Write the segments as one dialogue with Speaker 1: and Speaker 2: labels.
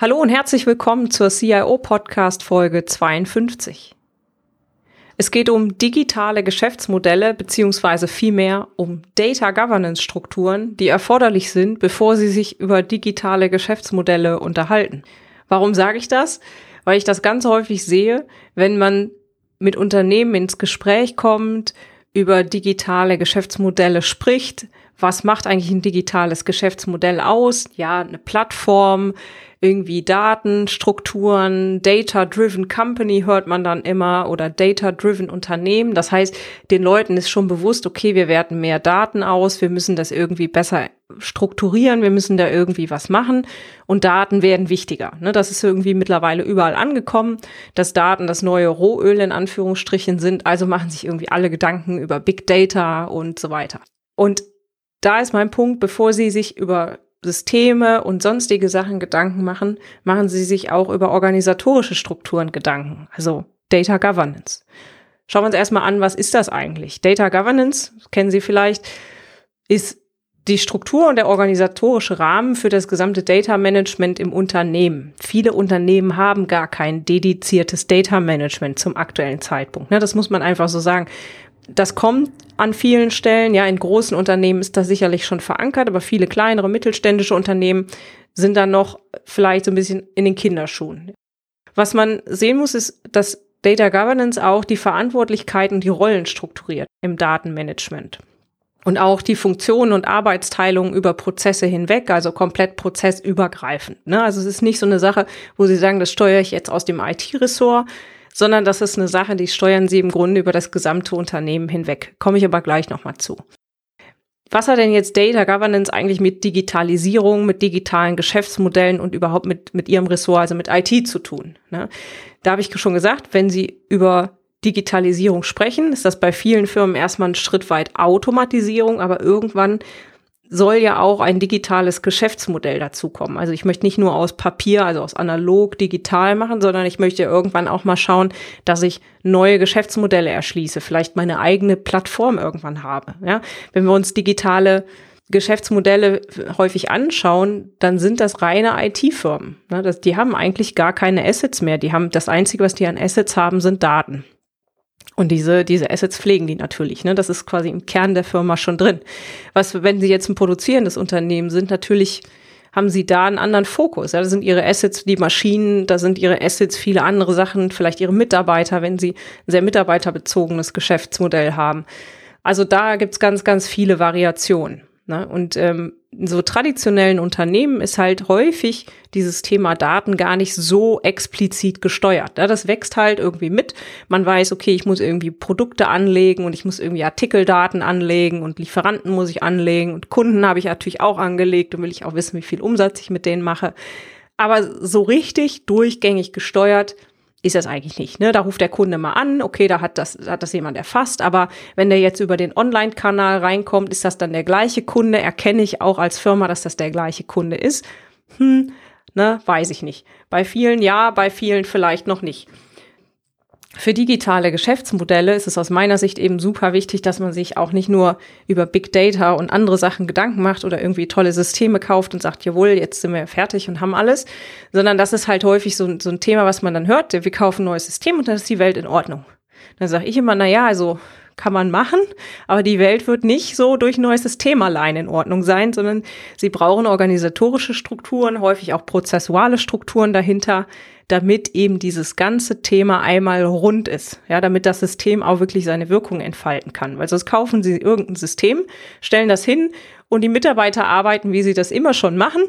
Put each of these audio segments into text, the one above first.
Speaker 1: Hallo und herzlich willkommen zur CIO Podcast Folge 52. Es geht um digitale Geschäftsmodelle beziehungsweise vielmehr um Data Governance Strukturen, die erforderlich sind, bevor Sie sich über digitale Geschäftsmodelle unterhalten. Warum sage ich das? Weil ich das ganz häufig sehe, wenn man mit Unternehmen ins Gespräch kommt, über digitale Geschäftsmodelle spricht. Was macht eigentlich ein digitales Geschäftsmodell aus? Ja, eine Plattform, irgendwie Datenstrukturen, Data-Driven Company hört man dann immer oder Data-Driven Unternehmen. Das heißt, den Leuten ist schon bewusst, okay, wir werten mehr Daten aus, wir müssen das irgendwie besser strukturieren, wir müssen da irgendwie was machen und Daten werden wichtiger. Ne, das ist irgendwie mittlerweile überall angekommen, dass Daten das neue Rohöl in Anführungsstrichen sind, also machen sich irgendwie alle Gedanken über Big Data und so weiter. Und da ist mein Punkt, bevor Sie sich über Systeme und sonstige Sachen Gedanken machen, machen sie sich auch über organisatorische Strukturen Gedanken, also Data Governance. Schauen wir uns erstmal an, was ist das eigentlich? Data Governance, kennen Sie vielleicht, ist die Struktur und der organisatorische Rahmen für das gesamte Data Management im Unternehmen. Viele Unternehmen haben gar kein dediziertes Data Management zum aktuellen Zeitpunkt. Ne, das muss man einfach so sagen das kommt an vielen Stellen. Ja, in großen Unternehmen ist das sicherlich schon verankert, aber viele kleinere, mittelständische Unternehmen sind dann noch vielleicht so ein bisschen in den Kinderschuhen. Was man sehen muss, ist, dass Data Governance auch die Verantwortlichkeiten, die Rollen strukturiert im Datenmanagement. Und auch die Funktionen und Arbeitsteilung über Prozesse hinweg, also komplett prozessübergreifend. Ne? Also es ist nicht so eine Sache, wo Sie sagen, das steuere ich jetzt aus dem IT-Ressort, sondern das ist eine Sache, die steuern sie im Grunde über das gesamte Unternehmen hinweg. Komme ich aber gleich nochmal zu. Was hat denn jetzt Data Governance eigentlich mit Digitalisierung, mit digitalen Geschäftsmodellen und überhaupt mit, mit Ihrem Ressort, also mit IT zu tun? Ne? Da habe ich schon gesagt, wenn Sie über Digitalisierung sprechen, ist das bei vielen Firmen erstmal ein Schritt weit Automatisierung, aber irgendwann soll ja auch ein digitales Geschäftsmodell dazukommen. Also ich möchte nicht nur aus Papier, also aus analog, digital machen, sondern ich möchte irgendwann auch mal schauen, dass ich neue Geschäftsmodelle erschließe, vielleicht meine eigene Plattform irgendwann habe. Ja? Wenn wir uns digitale Geschäftsmodelle häufig anschauen, dann sind das reine IT-Firmen. Ne? Die haben eigentlich gar keine Assets mehr. Die haben das Einzige, was die an Assets haben, sind Daten. Und diese, diese Assets pflegen die natürlich. Ne? Das ist quasi im Kern der Firma schon drin. Was, wenn sie jetzt ein produzierendes Unternehmen sind, natürlich haben sie da einen anderen Fokus. Ja? Da sind ihre Assets die Maschinen, da sind ihre Assets viele andere Sachen, vielleicht ihre Mitarbeiter, wenn sie ein sehr mitarbeiterbezogenes Geschäftsmodell haben. Also da gibt's ganz, ganz viele Variationen. Ne? Und ähm, so traditionellen Unternehmen ist halt häufig dieses Thema Daten gar nicht so explizit gesteuert. Ja? Das wächst halt irgendwie mit. Man weiß, okay, ich muss irgendwie Produkte anlegen und ich muss irgendwie Artikeldaten anlegen und Lieferanten muss ich anlegen und Kunden habe ich natürlich auch angelegt und will ich auch wissen, wie viel Umsatz ich mit denen mache. Aber so richtig durchgängig gesteuert ist das eigentlich nicht. Ne? Da ruft der Kunde mal an, okay, da hat das, hat das jemand erfasst, aber wenn der jetzt über den Online-Kanal reinkommt, ist das dann der gleiche Kunde? Erkenne ich auch als Firma, dass das der gleiche Kunde ist? Hm, ne, weiß ich nicht. Bei vielen ja, bei vielen vielleicht noch nicht. Für digitale Geschäftsmodelle ist es aus meiner Sicht eben super wichtig, dass man sich auch nicht nur über Big Data und andere Sachen Gedanken macht oder irgendwie tolle Systeme kauft und sagt, jawohl, jetzt sind wir fertig und haben alles, sondern das ist halt häufig so, so ein Thema, was man dann hört, wir kaufen ein neues System und dann ist die Welt in Ordnung. Dann sage ich immer, na ja, also kann man machen, aber die Welt wird nicht so durch ein neues System allein in Ordnung sein, sondern sie brauchen organisatorische Strukturen, häufig auch prozessuale Strukturen dahinter, damit eben dieses ganze Thema einmal rund ist, ja, damit das System auch wirklich seine Wirkung entfalten kann. Weil sonst kaufen sie irgendein System, stellen das hin und die Mitarbeiter arbeiten, wie sie das immer schon machen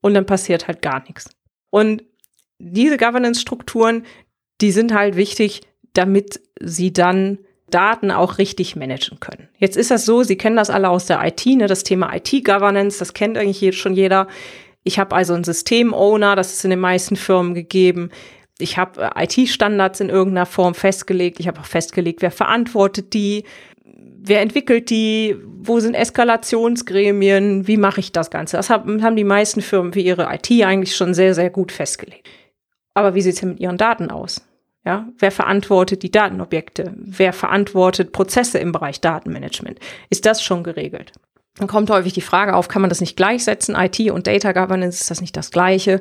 Speaker 1: und dann passiert halt gar nichts. Und diese Governance-Strukturen, die sind halt wichtig, damit sie dann Daten auch richtig managen können. Jetzt ist das so, Sie kennen das alle aus der IT, ne, das Thema IT-Governance, das kennt eigentlich schon jeder Ich habe also einen System-Owner, das ist in den meisten Firmen gegeben. Ich habe äh, IT-Standards in irgendeiner Form festgelegt. Ich habe auch festgelegt, wer verantwortet die, wer entwickelt die, wo sind Eskalationsgremien, wie mache ich das Ganze? Das haben die meisten Firmen für ihre IT eigentlich schon sehr, sehr gut festgelegt. Aber wie sieht es denn mit ihren Daten aus? Ja, wer verantwortet die Datenobjekte? Wer verantwortet Prozesse im Bereich Datenmanagement? Ist das schon geregelt? Dann kommt häufig die Frage auf, kann man das nicht gleichsetzen? IT und Data Governance, ist das nicht das Gleiche?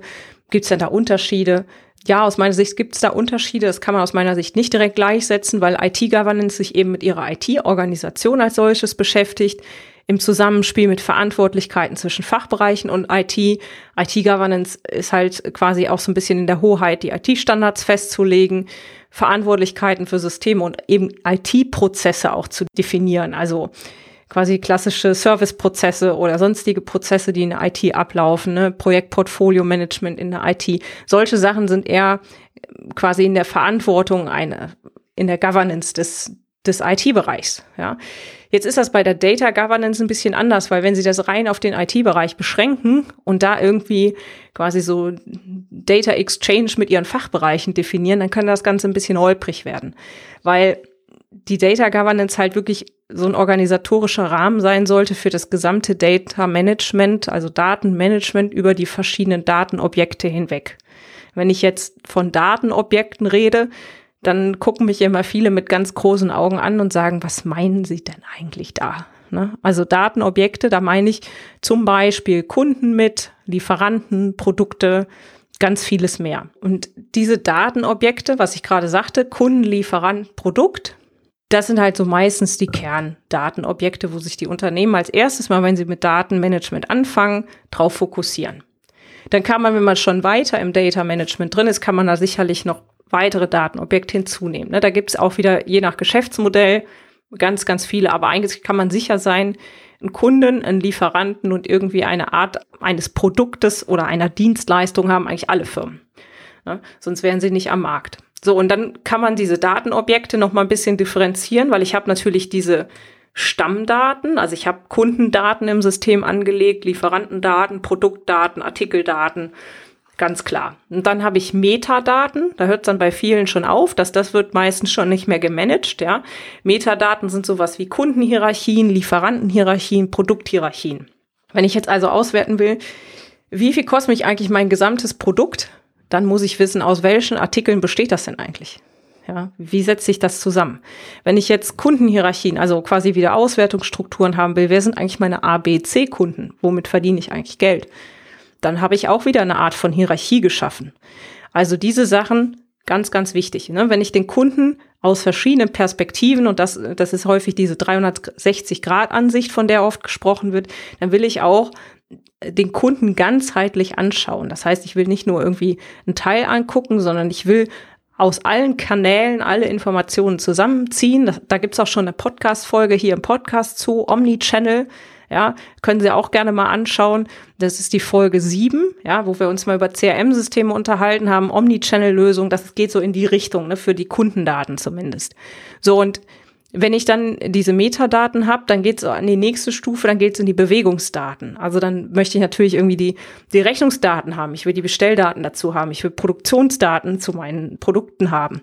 Speaker 1: Gibt es denn da Unterschiede? Ja, aus meiner Sicht gibt es da Unterschiede. Das kann man aus meiner Sicht nicht direkt gleichsetzen, weil IT-Governance sich eben mit ihrer IT-Organisation als solches beschäftigt, im Zusammenspiel mit Verantwortlichkeiten zwischen Fachbereichen und IT. IT-Governance ist halt quasi auch so ein bisschen in der Hoheit, die IT-Standards festzulegen, Verantwortlichkeiten für Systeme und eben IT-Prozesse auch zu definieren. Also quasi klassische Serviceprozesse oder sonstige Prozesse, die in der IT ablaufen, ne? Projektportfolio-Management in der IT. Solche Sachen sind eher quasi in der Verantwortung eine, in der Governance des, des IT-Bereichs. Ja. Jetzt ist das bei der Data Governance ein bisschen anders, weil wenn Sie das rein auf den IT-Bereich beschränken und da irgendwie quasi so Data Exchange mit Ihren Fachbereichen definieren, dann kann das Ganze ein bisschen holprig werden, weil die Data Governance halt wirklich so ein organisatorischer Rahmen sein sollte für das gesamte Data Management, also Datenmanagement über die verschiedenen Datenobjekte hinweg. Wenn ich jetzt von Datenobjekten rede, dann gucken mich immer viele mit ganz großen Augen an und sagen, was meinen Sie denn eigentlich da? Ne? Also Datenobjekte, da meine ich zum Beispiel Kunden mit, Lieferanten, Produkte, ganz vieles mehr. Und diese Datenobjekte, was ich gerade sagte, Kunden, Lieferant, Produkt, das sind halt so meistens die Kerndatenobjekte, wo sich die Unternehmen als erstes mal, wenn sie mit Datenmanagement anfangen, drauf fokussieren. Dann kann man, wenn man schon weiter im Data Management drin ist, kann man da sicherlich noch weitere Datenobjekte hinzunehmen. Ne? Da gibt es auch wieder je nach Geschäftsmodell ganz, ganz viele, aber eigentlich kann man sicher sein, einen Kunden, einen Lieferanten und irgendwie eine Art eines Produktes oder einer Dienstleistung haben eigentlich alle Firmen. Ne? Sonst wären sie nicht am Markt. So, und dann kann man diese Datenobjekte noch mal ein bisschen differenzieren, weil ich habe natürlich diese Stammdaten, also ich habe Kundendaten im System angelegt, Lieferantendaten, Produktdaten, Artikeldaten, ganz klar. Und dann habe ich Metadaten, da hört es dann bei vielen schon auf, dass das wird meistens schon nicht mehr gemanagt, ja. Metadaten sind sowas wie Kundenhierarchien, Lieferantenhierarchien, Produkthierarchien. Wenn ich jetzt also auswerten will, wie viel kostet mich eigentlich mein gesamtes Produkt, dann muss ich wissen, aus welchen Artikeln besteht das denn eigentlich? Ja, wie setzt sich das zusammen? Wenn ich jetzt Kundenhierarchien, also quasi wieder Auswertungsstrukturen haben will, wer sind eigentlich meine A, B, C Kunden? Womit verdiene ich eigentlich Geld? Dann habe ich auch wieder eine Art von Hierarchie geschaffen. Also diese Sachen ganz, ganz wichtig. Ne? Wenn ich den Kunden aus verschiedenen Perspektiven, und das, das ist häufig diese 360-Grad-Ansicht, von der oft gesprochen wird, dann will ich auch den Kunden ganzheitlich anschauen. Das heißt, ich will nicht nur irgendwie einen Teil angucken, sondern ich will aus allen Kanälen alle Informationen zusammenziehen. Das, da gibt's auch schon eine Podcast-Folge hier im Podcast zu, Omnichannel. Ja, können Sie auch gerne mal anschauen. Das ist die Folge 7, ja, wo wir uns mal über CRM-Systeme unterhalten haben, Omnichannel-Lösung. Das geht so in die Richtung, ne, für die Kundendaten zumindest. So, und wenn ich dann diese Metadaten habe, dann geht es an die nächste Stufe, dann geht es in die Bewegungsdaten. Also dann möchte ich natürlich irgendwie die, die Rechnungsdaten haben, ich will die Bestelldaten dazu haben, ich will Produktionsdaten zu meinen Produkten haben.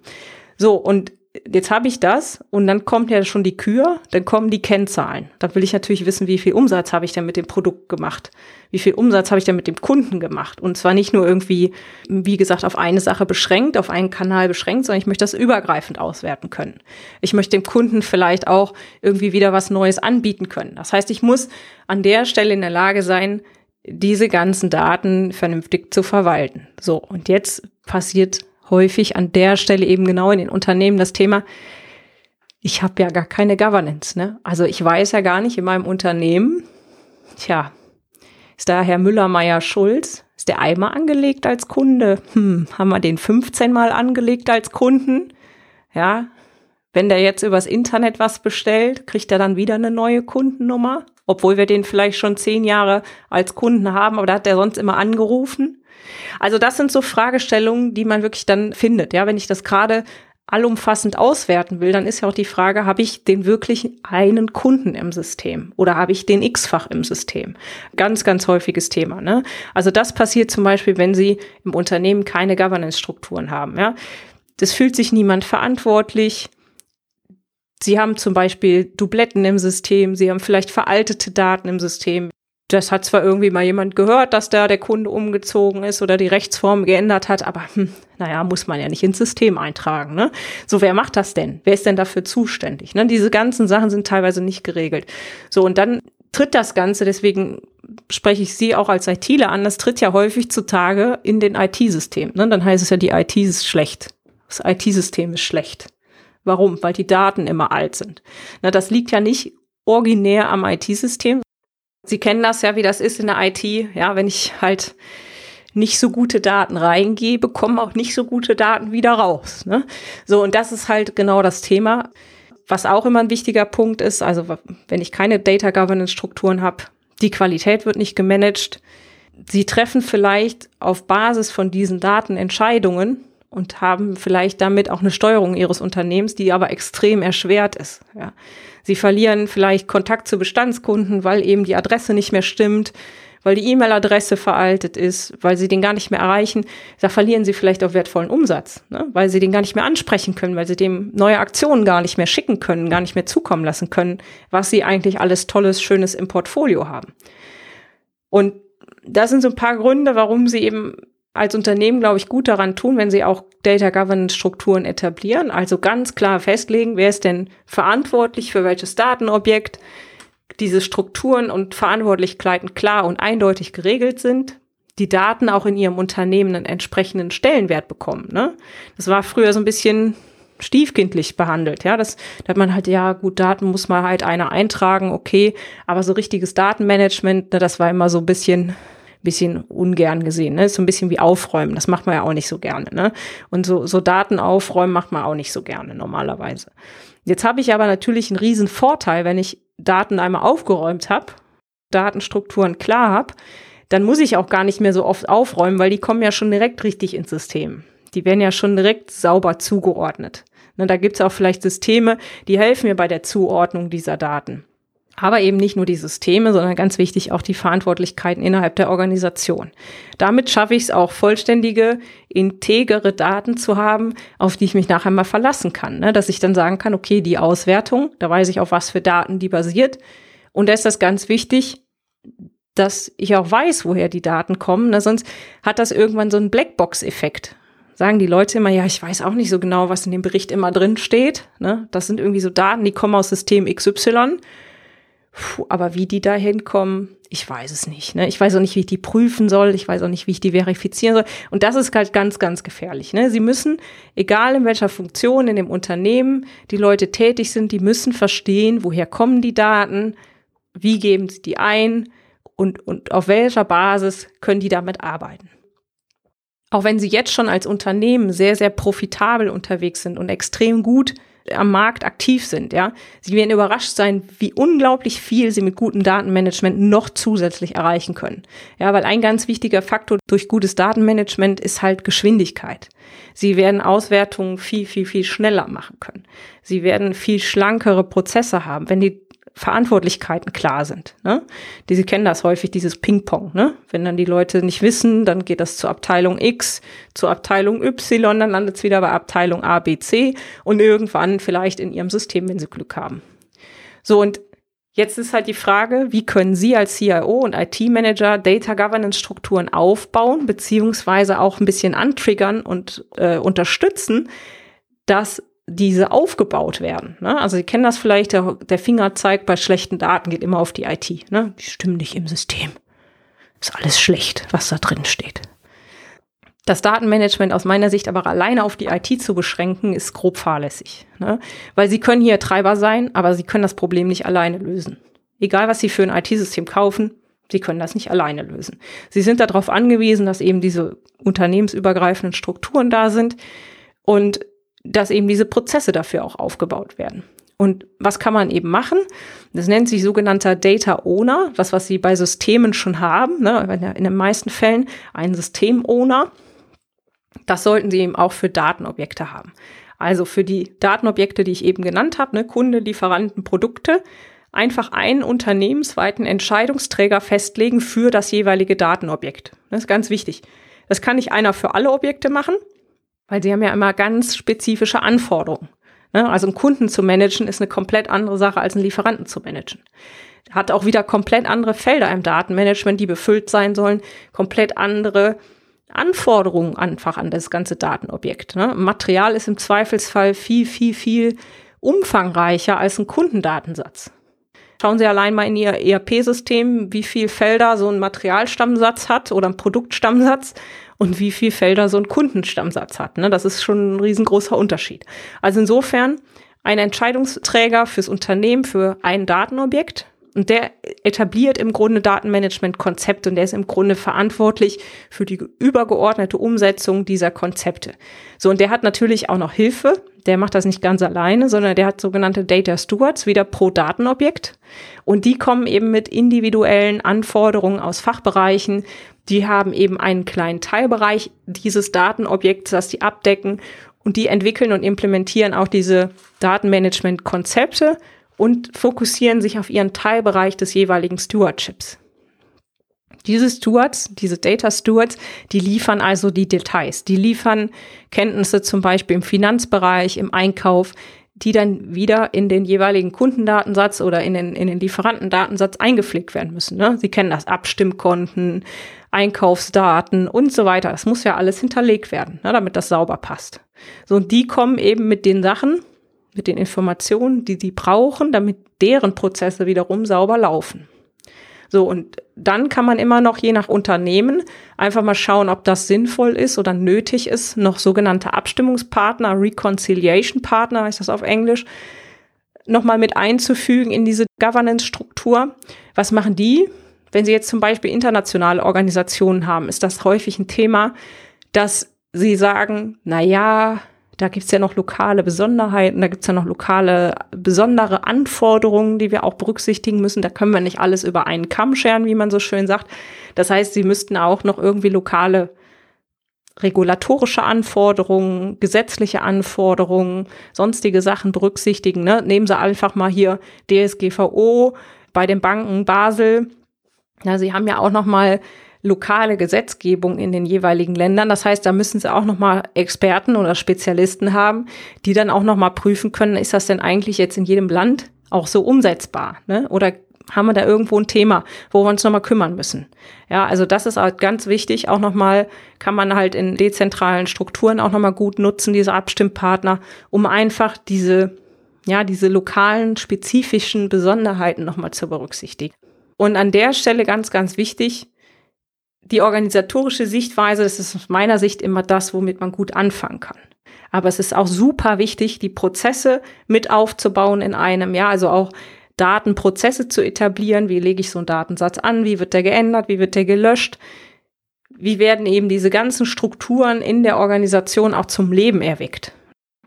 Speaker 1: So, und jetzt habe ich das und dann kommt ja schon die Kür, dann kommen die Kennzahlen. Dann will ich natürlich wissen, wie viel Umsatz habe ich denn mit dem Produkt gemacht? Wie viel Umsatz habe ich denn mit dem Kunden gemacht? Und zwar nicht nur irgendwie, wie gesagt, auf eine Sache beschränkt, auf einen Kanal beschränkt, sondern ich möchte das übergreifend auswerten können. Ich möchte dem Kunden vielleicht auch irgendwie wieder was Neues anbieten können. Das heißt, ich muss an der Stelle in der Lage sein, diese ganzen Daten vernünftig zu verwalten. So, und jetzt passiert häufig an der Stelle eben genau in den Unternehmen das Thema, ich habe ja gar keine Governance. Ne? Also ich weiß ja gar nicht in meinem Unternehmen, tja, ist da Herr Müller-Meyer-Schulz, ist der einmal angelegt als Kunde? Hm, haben wir den 15 Mal angelegt als Kunden? Ja, wenn der jetzt übers Internet was bestellt, kriegt er dann wieder eine neue Kundennummer, obwohl wir den vielleicht schon zehn Jahre als Kunden haben, aber da hat der sonst immer angerufen. Also das sind so Fragestellungen, die man wirklich dann findet. Ja, wenn ich das gerade allumfassend auswerten will, dann ist ja auch die Frage, habe ich den wirklich einen Kunden im System oder habe ich den x-fach im System? Ganz, ganz häufiges Thema. Ne? Also das passiert zum Beispiel, wenn Sie im Unternehmen keine Governance-Strukturen haben. Ja? Das fühlt sich niemand verantwortlich. Sie haben zum Beispiel Dubletten im System, Sie haben vielleicht veraltete Daten im System das hat zwar irgendwie mal jemand gehört, dass da der Kunde umgezogen ist oder die Rechtsform geändert hat, aber hm, naja, muss man ja nicht ins System eintragen. Ne? So, wer macht das denn? Wer ist denn dafür zuständig? Ne? Diese ganzen Sachen sind teilweise nicht geregelt. So, und dann tritt das Ganze, deswegen spreche ich Sie auch als ITler an, das tritt ja häufig zutage in den IT-Systemen. Ne? Dann heißt es ja, die IT ist schlecht. Das IT-System ist schlecht. Warum? Weil die Daten immer alt sind. Na, das liegt ja nicht originär am IT-System, Sie kennen das ja, wie das ist in der IT. Ja, wenn ich halt nicht so gute Daten reingebe, kommen auch nicht so gute Daten wieder raus. Ne? So, und das ist halt genau das Thema. Was auch immer ein wichtiger Punkt ist, also wenn ich keine Data Governance Strukturen habe, die Qualität wird nicht gemanagt. Sie treffen vielleicht auf Basis von diesen Daten Entscheidungen und haben vielleicht damit auch eine Steuerung ihres Unternehmens, die aber extrem erschwert ist. Ja. Sie verlieren vielleicht Kontakt zu Bestandskunden, weil eben die Adresse nicht mehr stimmt, weil die E-Mail-Adresse veraltet ist, weil sie den gar nicht mehr erreichen. Da verlieren sie vielleicht auch wertvollen Umsatz, ne? weil sie den gar nicht mehr ansprechen können, weil sie dem neue Aktionen gar nicht mehr schicken können, gar nicht mehr zukommen lassen können, was sie eigentlich alles Tolles, Schönes im Portfolio haben. Und das sind so ein paar Gründe, warum sie eben als Unternehmen, glaube ich, gut daran tun, wenn sie auch Data Governance Strukturen etablieren. Also ganz klar festlegen, wer ist denn verantwortlich für welches Datenobjekt. Diese Strukturen und Verantwortlichkeiten klar und eindeutig geregelt sind. Die Daten auch in ihrem Unternehmen einen entsprechenden Stellenwert bekommen. Ne? Das war früher so ein bisschen stiefkindlich behandelt. Ja, das, da hat man halt, ja, gut, Daten muss man halt einer eintragen, okay, aber so richtiges Datenmanagement, ne, das war immer so ein bisschen bisschen ungern gesehen. Ne? Ist so ein bisschen wie aufräumen. Das macht man ja auch nicht so gerne. Ne? Und so, so Daten aufräumen macht man auch nicht so gerne normalerweise. Jetzt habe ich aber natürlich einen riesen Vorteil, wenn ich Daten einmal aufgeräumt habe, Datenstrukturen klar habe, dann muss ich auch gar nicht mehr so oft aufräumen, weil die kommen ja schon direkt richtig ins System. Die werden ja schon direkt sauber zugeordnet. Ne, da gibt es auch vielleicht Systeme, die helfen mir bei der Zuordnung dieser Daten aber eben nicht nur die Systeme, sondern ganz wichtig auch die Verantwortlichkeiten innerhalb der Organisation. Damit schaffe ich es auch, vollständige, integere Daten zu haben, auf die ich mich nachher mal verlassen kann. Ne? Dass ich dann sagen kann, okay, die Auswertung, da weiß ich auf was für Daten die basiert. Und da ist das ganz wichtig, dass ich auch weiß, woher die Daten kommen. Ne? Sonst hat das irgendwann so einen Blackbox-Effekt sagen die Leute immer, ja, ich weiß auch nicht so genau, was in dem Bericht immer drin steht. Ne? Das sind irgendwie so Daten, die kommen aus System XY. Puh, aber wie die da hinkommen, ich weiß es nicht. Ne? Ich weiß auch nicht, wie ich die prüfen soll. Ich weiß auch nicht, wie ich die verifizieren soll. Und das ist halt ganz, ganz gefährlich. Ne? Sie müssen, egal in welcher Funktion in dem Unternehmen die Leute tätig sind, die müssen verstehen, woher kommen die Daten, wie geben sie die ein und, und auf welcher Basis können die damit arbeiten. Auch wenn sie jetzt schon als Unternehmen sehr, sehr profitabel unterwegs sind und extrem gut am Markt aktiv sind, ja. Sie werden überrascht sein, wie unglaublich viel sie mit gutem Datenmanagement noch zusätzlich erreichen können. Ja, weil ein ganz wichtiger Faktor durch gutes Datenmanagement ist halt Geschwindigkeit. Sie werden Auswertungen viel, viel, viel schneller machen können. Sie werden viel schlankere Prozesse haben. Wenn die Verantwortlichkeiten klar sind. Ne? Die, Sie kennen das häufig, dieses Ping-Pong. Ne? Wenn dann die Leute nicht wissen, dann geht das zur Abteilung X, zur Abteilung Y, dann landet es wieder bei Abteilung A, B, C und irgendwann vielleicht in Ihrem System, wenn Sie Glück haben. So, und jetzt ist halt die Frage, wie können Sie als CIO und IT-Manager Data Governance-Strukturen aufbauen, beziehungsweise auch ein bisschen antriggern und äh, unterstützen, dass diese aufgebaut werden. Ne? Also Sie kennen das vielleicht, der, der Fingerzeig bei schlechten Daten geht immer auf die IT. Ne? Die stimmen nicht im System. Ist alles schlecht, was da drin steht. Das Datenmanagement aus meiner Sicht aber alleine auf die IT zu beschränken, ist grob fahrlässig. Ne? Weil Sie können hier Treiber sein, aber Sie können das Problem nicht alleine lösen. Egal, was Sie für ein IT-System kaufen, Sie können das nicht alleine lösen. Sie sind darauf angewiesen, dass eben diese unternehmensübergreifenden Strukturen da sind. Und dass eben diese Prozesse dafür auch aufgebaut werden. Und was kann man eben machen? Das nennt sich sogenannter Data Owner, was, was Sie bei Systemen schon haben, ne, in den meisten Fällen ein System Owner. Das sollten Sie eben auch für Datenobjekte haben. Also für die Datenobjekte, die ich eben genannt habe, ne, Kunde, Lieferanten, Produkte, einfach einen unternehmensweiten Entscheidungsträger festlegen für das jeweilige Datenobjekt. Das ist ganz wichtig. Das kann nicht einer für alle Objekte machen, weil sie haben ja immer ganz spezifische Anforderungen. Ne? Also einen Kunden zu managen ist eine komplett andere Sache als einen Lieferanten zu managen. Hat auch wieder komplett andere Felder im Datenmanagement, die befüllt sein sollen, komplett andere Anforderungen einfach an das ganze Datenobjekt. Ne? Material ist im Zweifelsfall viel, viel, viel umfangreicher als ein Kundendatensatz. Schauen Sie allein mal in Ihr ERP-System, wie viel Felder so ein Materialstammsatz hat oder ein Produktstammsatz und wie viel Felder so ein Kundenstammsatz hat. Ne? Das ist schon ein riesengroßer Unterschied. Also insofern ein Entscheidungsträger fürs Unternehmen für ein Datenobjekt und der etabliert im Grunde Datenmanagement-Konzepte und der ist im Grunde verantwortlich für die übergeordnete Umsetzung dieser Konzepte. So, und der hat natürlich auch noch Hilfe. Der macht das nicht ganz alleine, sondern der hat sogenannte Data Stewards, wieder pro Datenobjekt. Und die kommen eben mit individuellen Anforderungen aus Fachbereichen. Die haben eben einen kleinen Teilbereich dieses Datenobjekts, das die abdecken. Und die entwickeln und implementieren auch diese Datenmanagement-Konzepte und fokussieren sich auf ihren Teilbereich des jeweiligen Stewardships. Diese Stewards, diese Data Stewards, die liefern also die Details. Die liefern Kenntnisse zum Beispiel im Finanzbereich, im Einkauf, die dann wieder in den jeweiligen Kundendatensatz oder in den, in den Lieferantendatensatz eingepflegt werden müssen. Ne? Sie kennen das Abstimmkonten, Einkaufsdaten und so weiter. Das muss ja alles hinterlegt werden, ne, damit das sauber passt. So, und die kommen eben mit den Sachen, mit den Informationen, die sie brauchen, damit deren Prozesse wiederum sauber laufen. So, und dann kann man immer noch je nach Unternehmen einfach mal schauen, ob das sinnvoll ist oder nötig ist, noch sogenannte Abstimmungspartner, Reconciliation Partner heißt das auf Englisch, nochmal mit einzufügen in diese Governance-Struktur. Was machen die? Wenn Sie jetzt zum Beispiel internationale Organisationen haben, ist das häufig ein Thema, dass Sie sagen, na ja, da gibt's ja noch lokale Besonderheiten, da gibt's ja noch lokale besondere Anforderungen, die wir auch berücksichtigen müssen. Da können wir nicht alles über einen Kamm scheren, wie man so schön sagt. Das heißt, sie müssten auch noch irgendwie lokale regulatorische Anforderungen, gesetzliche Anforderungen, sonstige Sachen berücksichtigen. Ne? Nehmen Sie einfach mal hier DSGVO bei den Banken Basel. Ja, Sie haben ja auch noch mal lokale Gesetzgebung in den jeweiligen Ländern. Das heißt, da müssen sie auch nochmal Experten oder Spezialisten haben, die dann auch nochmal prüfen können, ist das denn eigentlich jetzt in jedem Land auch so umsetzbar? Ne? Oder haben wir da irgendwo ein Thema, wo wir uns nochmal kümmern müssen. Ja, also das ist halt ganz wichtig. Auch nochmal kann man halt in dezentralen Strukturen auch nochmal gut nutzen, diese Abstimmpartner, um einfach diese, ja, diese lokalen, spezifischen Besonderheiten nochmal zu berücksichtigen. Und an der Stelle ganz, ganz wichtig, die organisatorische Sichtweise, das ist aus meiner Sicht immer das, womit man gut anfangen kann. Aber es ist auch super wichtig, die Prozesse mit aufzubauen in einem, ja, also auch Datenprozesse zu etablieren. Wie lege ich so einen Datensatz an? Wie wird der geändert? Wie wird der gelöscht? Wie werden eben diese ganzen Strukturen in der Organisation auch zum Leben erweckt?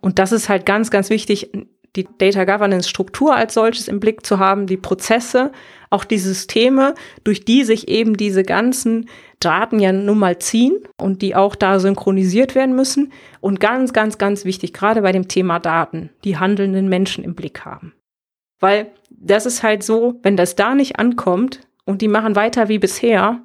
Speaker 1: Und das ist halt ganz, ganz wichtig, die Data Governance Struktur als solches im Blick zu haben, die Prozesse, auch die Systeme, durch die sich eben diese ganzen Daten ja nun mal ziehen und die auch da synchronisiert werden müssen. Und ganz, ganz, ganz wichtig, gerade bei dem Thema Daten, die handelnden Menschen im Blick haben. Weil das ist halt so, wenn das da nicht ankommt und die machen weiter wie bisher,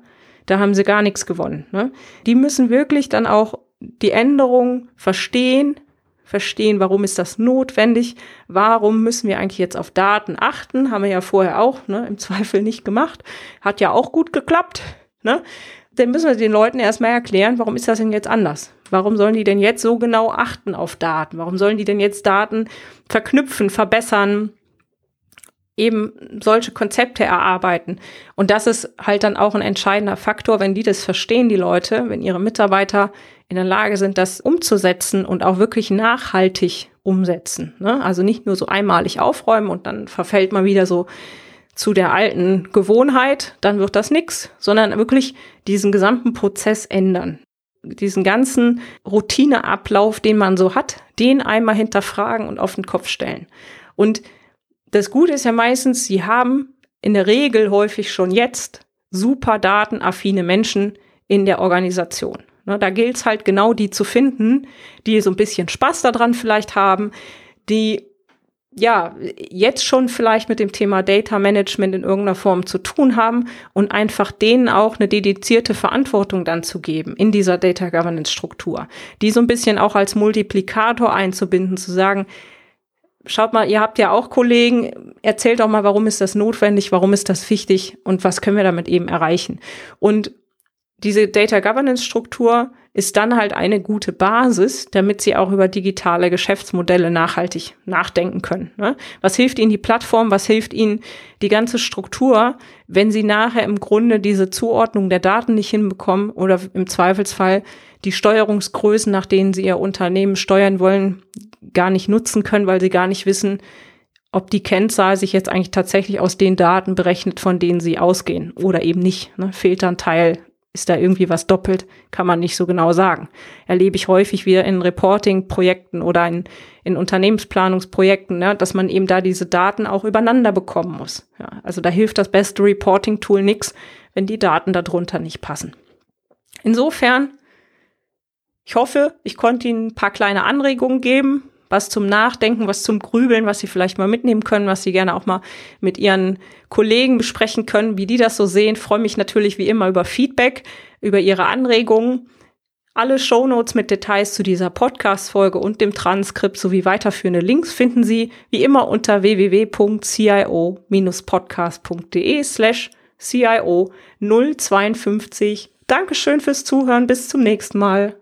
Speaker 1: da haben sie gar nichts gewonnen. Ne? Die müssen wirklich dann auch die Änderung verstehen, verstehen, warum ist das notwendig, warum müssen wir eigentlich jetzt auf Daten achten, haben wir ja vorher auch ne, im Zweifel nicht gemacht, hat ja auch gut geklappt. Ne? Dann müssen wir den Leuten erstmal erklären, warum ist das denn jetzt anders? Warum sollen die denn jetzt so genau achten auf Daten? Warum sollen die denn jetzt Daten verknüpfen, verbessern, eben solche Konzepte erarbeiten. Und das ist halt dann auch ein entscheidender Faktor, wenn die das verstehen, die Leute, wenn ihre Mitarbeiter in der Lage sind, das umzusetzen und auch wirklich nachhaltig umsetzen. Ne? Also nicht nur so einmalig aufräumen und dann verfällt man wieder so zu der alten Gewohnheit, dann wird das nix, sondern wirklich diesen gesamten Prozess ändern. Diesen ganzen Routineablauf, den man so hat, den einmal hinterfragen und auf den Kopf stellen. Und das Gute ist ja meistens, sie haben in der Regel häufig schon jetzt super datenaffine Menschen in der Organisation. Ne, da gilt es halt genau die zu finden, die so ein bisschen Spaß daran vielleicht haben, die ja, jetzt schon vielleicht mit dem Thema Data Management in irgendeiner Form zu tun haben und einfach denen auch eine dedizierte Verantwortung dann zu geben in dieser Data Governance Struktur. Die so ein bisschen auch als Multiplikator einzubinden, zu sagen, schaut mal, ihr habt ja auch Kollegen, erzählt doch mal, warum ist das notwendig, warum ist das wichtig und was können wir damit eben erreichen. Und diese Data Governance Struktur ist dann halt eine gute Basis, damit sie auch über digitale Geschäftsmodelle nachhaltig nachdenken können. Ne? Was hilft ihnen die Plattform? Was hilft ihnen die ganze Struktur, wenn sie nachher im Grunde diese Zuordnung der Daten nicht hinbekommen oder im Zweifelsfall die Steuerungsgrößen, nach denen sie ihr Unternehmen steuern wollen, gar nicht nutzen können, weil sie gar nicht wissen, ob die Kennzahl sich jetzt eigentlich tatsächlich aus den Daten berechnet, von denen sie ausgehen oder eben nicht. Ne? Fehlt dann Teil ist da irgendwie was doppelt? Kann man nicht so genau sagen. Erlebe ich häufig wieder in Reporting-Projekten oder in, in Unternehmensplanungsprojekten, ne, dass man eben da diese Daten auch übereinander bekommen muss. Ja, also da hilft das beste Reporting-Tool nix, wenn die Daten darunter nicht passen. Insofern, ich hoffe, ich konnte Ihnen ein paar kleine Anregungen geben, was zum Nachdenken, was zum Grübeln, was Sie vielleicht mal mitnehmen können, was Sie gerne auch mal mit Ihren Kollegen besprechen können, wie die das so sehen. freue mich natürlich wie immer über Feedback, über Ihre Anregungen. Alle Shownotes mit Details zu dieser Podcast-Folge und dem Transkript sowie weiterführende Links finden Sie wie immer unter www.cio-podcast.de slash CIO 052. Dankeschön fürs Zuhören. Bis zum nächsten Mal.